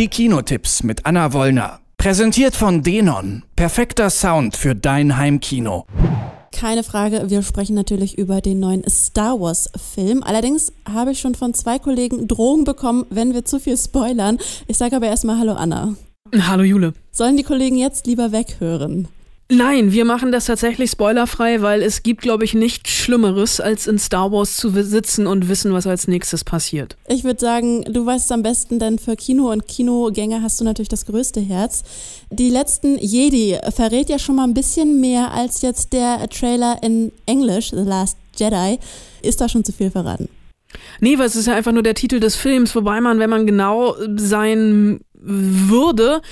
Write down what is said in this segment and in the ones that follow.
Die Kinotipps mit Anna Wollner. Präsentiert von Denon. Perfekter Sound für dein Heimkino. Keine Frage, wir sprechen natürlich über den neuen Star Wars Film. Allerdings habe ich schon von zwei Kollegen Drohungen bekommen, wenn wir zu viel spoilern. Ich sage aber erstmal Hallo Anna. Hallo Jule. Sollen die Kollegen jetzt lieber weghören? Nein, wir machen das tatsächlich spoilerfrei, weil es gibt, glaube ich, nichts Schlimmeres, als in Star Wars zu sitzen und wissen, was als nächstes passiert. Ich würde sagen, du weißt es am besten, denn für Kino und Kinogänger hast du natürlich das größte Herz. Die letzten Jedi verrät ja schon mal ein bisschen mehr als jetzt der Trailer in Englisch, The Last Jedi. Ist da schon zu viel verraten? Nee, weil es ist ja einfach nur der Titel des Films, wobei man, wenn man genau sein würde,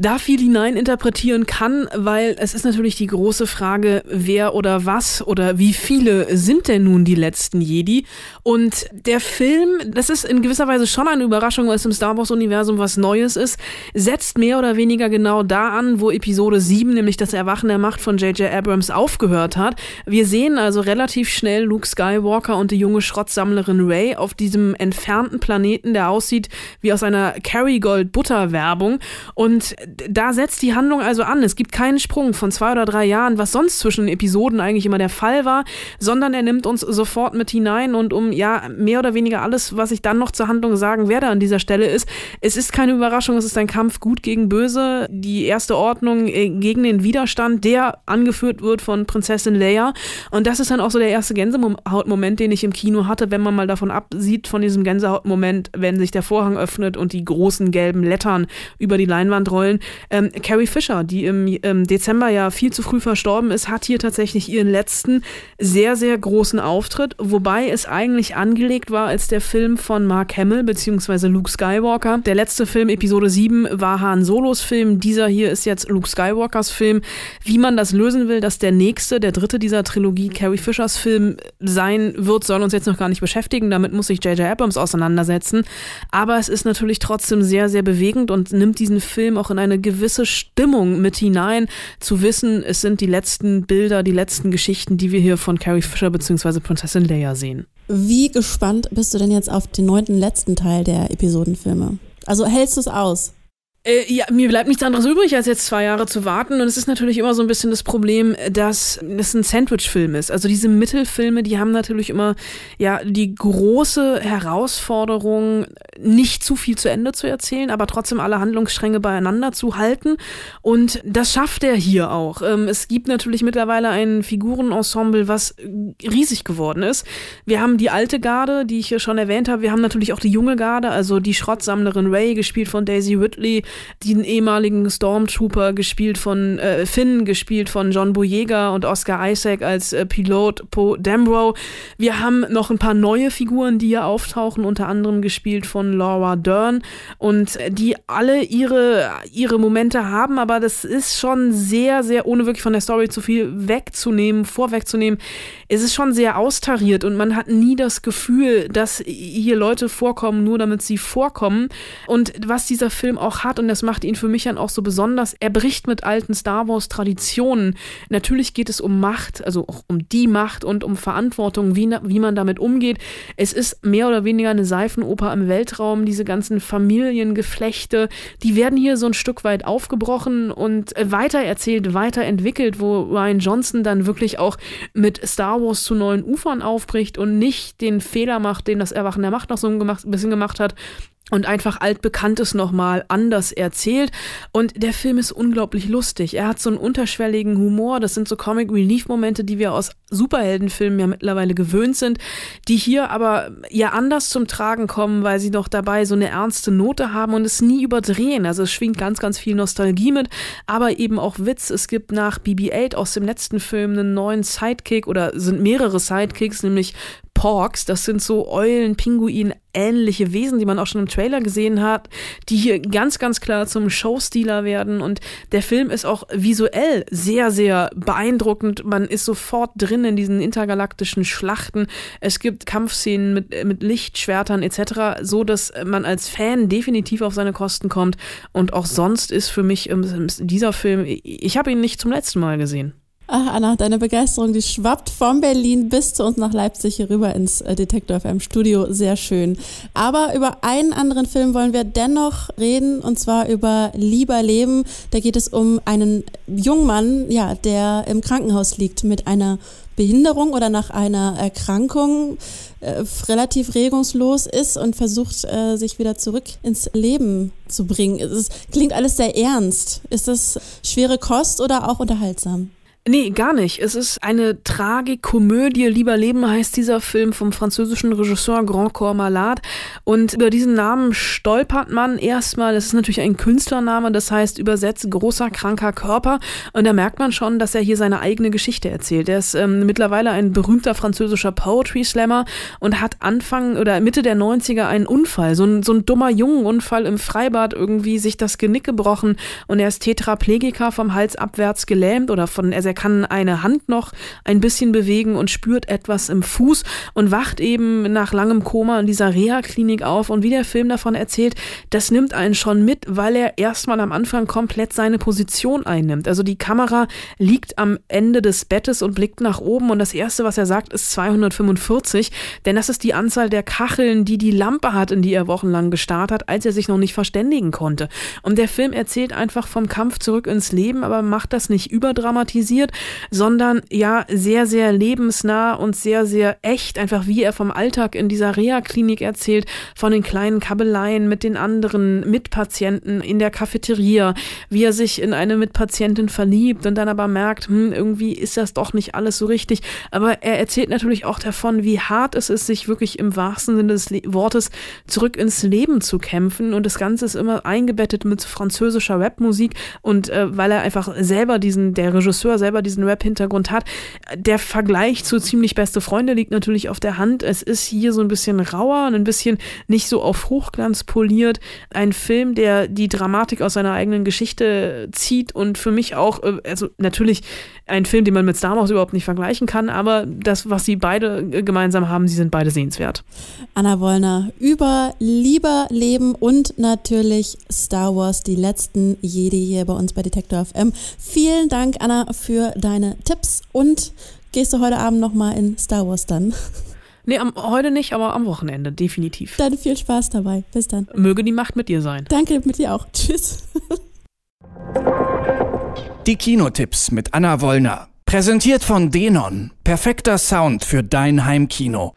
da viel hineininterpretieren kann, weil es ist natürlich die große Frage, wer oder was oder wie viele sind denn nun die letzten Jedi? Und der Film, das ist in gewisser Weise schon eine Überraschung, weil es im Star Wars-Universum was Neues ist, setzt mehr oder weniger genau da an, wo Episode 7, nämlich das Erwachen der Macht von J.J. Abrams, aufgehört hat. Wir sehen also relativ schnell Luke Skywalker und die junge Schrottsammlerin Ray auf diesem entfernten Planeten, der aussieht wie aus einer Kerrygold-Butter-Werbung. Und da setzt die Handlung also an. Es gibt keinen Sprung von zwei oder drei Jahren, was sonst zwischen Episoden eigentlich immer der Fall war, sondern er nimmt uns sofort mit hinein und um ja mehr oder weniger alles, was ich dann noch zur Handlung sagen werde an dieser Stelle ist, es ist keine Überraschung, es ist ein Kampf gut gegen böse, die erste Ordnung äh, gegen den Widerstand, der angeführt wird von Prinzessin Leia. Und das ist dann auch so der erste Gänsehautmoment, den ich im Kino hatte, wenn man mal davon absieht von diesem Gänsehautmoment, wenn sich der Vorhang öffnet und die großen gelben Lettern über die Leinwand rollen Ähm, Carrie Fisher, die im, im Dezember ja viel zu früh verstorben ist, hat hier tatsächlich ihren letzten sehr, sehr großen Auftritt, wobei es eigentlich angelegt war als der Film von Mark Hamill bzw. Luke Skywalker. Der letzte Film, Episode 7, war Han Solos Film. Dieser hier ist jetzt Luke Skywalkers Film. Wie man das lösen will, dass der nächste, der dritte dieser Trilogie Carrie Fishers Film sein wird, soll uns jetzt noch gar nicht beschäftigen. Damit muss sich J.J. Abrams auseinandersetzen. Aber es ist natürlich trotzdem sehr, sehr bewegend und nimmt diesen Film auch in eine gewisse Stimmung mit hinein, zu wissen, es sind die letzten Bilder, die letzten Geschichten, die wir hier von Carrie Fisher bzw. Prinzessin Leia sehen. Wie gespannt bist du denn jetzt auf den neunten letzten Teil der Episodenfilme? Also hältst du es aus? Äh, ja, mir bleibt nichts anderes übrig, als jetzt zwei Jahre zu warten. Und es ist natürlich immer so ein bisschen das Problem, dass es ein Sandwich-Film ist. Also diese Mittelfilme, die haben natürlich immer ja die große Herausforderung, nicht zu viel zu Ende zu erzählen, aber trotzdem alle Handlungsstränge beieinander zu halten. Und das schafft er hier auch. Ähm, es gibt natürlich mittlerweile ein Figurenensemble, was riesig geworden ist. Wir haben die alte Garde, die ich hier schon erwähnt habe. Wir haben natürlich auch die junge Garde, also die Schrottsammlerin Ray, gespielt von Daisy Ridley den ehemaligen Stormtrooper gespielt von äh, Finn, gespielt von John Boyega und Oscar Isaac als äh, Pilot Poe Dameron. Wir haben noch ein paar neue Figuren, die hier auftauchen, unter anderem gespielt von Laura Dern und die alle ihre, ihre Momente haben, aber das ist schon sehr, sehr, ohne wirklich von der Story zu viel wegzunehmen, vorwegzunehmen, es ist schon sehr austariert und man hat nie das Gefühl, dass hier Leute vorkommen, nur damit sie vorkommen. Und was dieser Film auch hat, und das macht ihn für mich dann auch so besonders. Er bricht mit alten Star Wars-Traditionen. Natürlich geht es um Macht, also auch um die Macht und um Verantwortung, wie, wie man damit umgeht. Es ist mehr oder weniger eine Seifenoper im Weltraum. Diese ganzen Familiengeflechte, die werden hier so ein Stück weit aufgebrochen und weitererzählt, weiterentwickelt, wo Ryan Johnson dann wirklich auch mit Star Wars zu neuen Ufern aufbricht und nicht den Fehler macht, den das Erwachen der Macht noch so ein bisschen gemacht hat, und einfach altbekanntes nochmal anders erzählt. Und der Film ist unglaublich lustig. Er hat so einen unterschwelligen Humor. Das sind so Comic Relief Momente, die wir aus Superheldenfilmen ja mittlerweile gewöhnt sind, die hier aber ja anders zum Tragen kommen, weil sie noch dabei so eine ernste Note haben und es nie überdrehen. Also es schwingt ganz, ganz viel Nostalgie mit, aber eben auch Witz. Es gibt nach BB-8 aus dem letzten Film einen neuen Sidekick oder sind mehrere Sidekicks, nämlich Porks. Das sind so Eulen, Pinguin, ähnliche Wesen, die man auch schon im Trailer gesehen hat, die hier ganz, ganz klar zum Showstealer werden. Und der Film ist auch visuell sehr, sehr beeindruckend. Man ist sofort drin in diesen intergalaktischen Schlachten. Es gibt Kampfszenen mit, mit Lichtschwertern etc., so dass man als Fan definitiv auf seine Kosten kommt. Und auch sonst ist für mich ähm, dieser Film, ich habe ihn nicht zum letzten Mal gesehen. Ach, Anna, deine Begeisterung, die schwappt von Berlin bis zu uns nach Leipzig hier rüber ins äh, Detektor FM Studio. Sehr schön. Aber über einen anderen Film wollen wir dennoch reden, und zwar über Lieber Leben. Da geht es um einen jungen Mann, ja, der im Krankenhaus liegt mit einer Behinderung oder nach einer Erkrankung äh, relativ regungslos ist und versucht, äh, sich wieder zurück ins Leben zu bringen. Es klingt alles sehr ernst. Ist das schwere Kost oder auch unterhaltsam? Nee, gar nicht. Es ist eine Tragikomödie. Lieber Leben heißt dieser Film vom französischen Regisseur Grand Corps Malade. Und über diesen Namen stolpert man erstmal. Es ist natürlich ein Künstlername, das heißt übersetzt großer, kranker Körper. Und da merkt man schon, dass er hier seine eigene Geschichte erzählt. Er ist ähm, mittlerweile ein berühmter französischer Poetry Slammer und hat Anfang oder Mitte der 90er einen Unfall, so ein, so ein dummer Jungenunfall im Freibad irgendwie sich das Genick gebrochen und er ist Tetraplegiker vom Hals abwärts gelähmt oder von, er er kann eine Hand noch ein bisschen bewegen und spürt etwas im Fuß und wacht eben nach langem Koma in dieser Reha-Klinik auf. Und wie der Film davon erzählt, das nimmt einen schon mit, weil er erstmal am Anfang komplett seine Position einnimmt. Also die Kamera liegt am Ende des Bettes und blickt nach oben und das erste, was er sagt, ist 245, denn das ist die Anzahl der Kacheln, die die Lampe hat, in die er wochenlang gestarrt hat, als er sich noch nicht verständigen konnte. Und der Film erzählt einfach vom Kampf zurück ins Leben, aber macht das nicht überdramatisiert passiert, sondern ja sehr, sehr lebensnah und sehr, sehr echt, einfach wie er vom Alltag in dieser Reha-Klinik erzählt, von den kleinen Kabeleien mit den anderen Mitpatienten in der Cafeteria, wie er sich in eine Mitpatientin verliebt und dann aber merkt, hm, irgendwie ist das doch nicht alles so richtig. Aber er erzählt natürlich auch davon, wie hart es ist, sich wirklich im wahrsten Sinne des Le Wortes zurück ins Leben zu kämpfen und das Ganze ist immer eingebettet mit französischer Rapmusik und äh, weil er einfach selber diesen, der Regisseur selber selber diesen Rap-Hintergrund hat. Der Vergleich zu ziemlich beste Freunde liegt natürlich auf der Hand. Es ist hier so ein bisschen rauer, ein bisschen nicht so auf Hochglanz poliert. Ein Film, der die Dramatik aus seiner eigenen Geschichte zieht und für mich auch, äh, also natürlich ein Film, den man mit Star Wars überhaupt nicht vergleichen kann, aber das, was sie beide äh, gemeinsam haben, sie sind beide sehenswert. Anna Wollner über Lieber Leben und natürlich Star Wars, die letzten Jedi hier bei uns bei Detektor FM. Vielen Dank, Anna, für deine Tipps und gehst du heute Abend nochmal in Star Wars dann? Nee, am, heute nicht, aber am Wochenende, definitiv. Dann viel Spaß dabei. Bis dann. Möge die Macht mit dir sein. Danke, mit dir auch. Tschüss. Die Kinotipps mit Anna Wollner. Präsentiert von Denon. Perfekter Sound für dein Heimkino.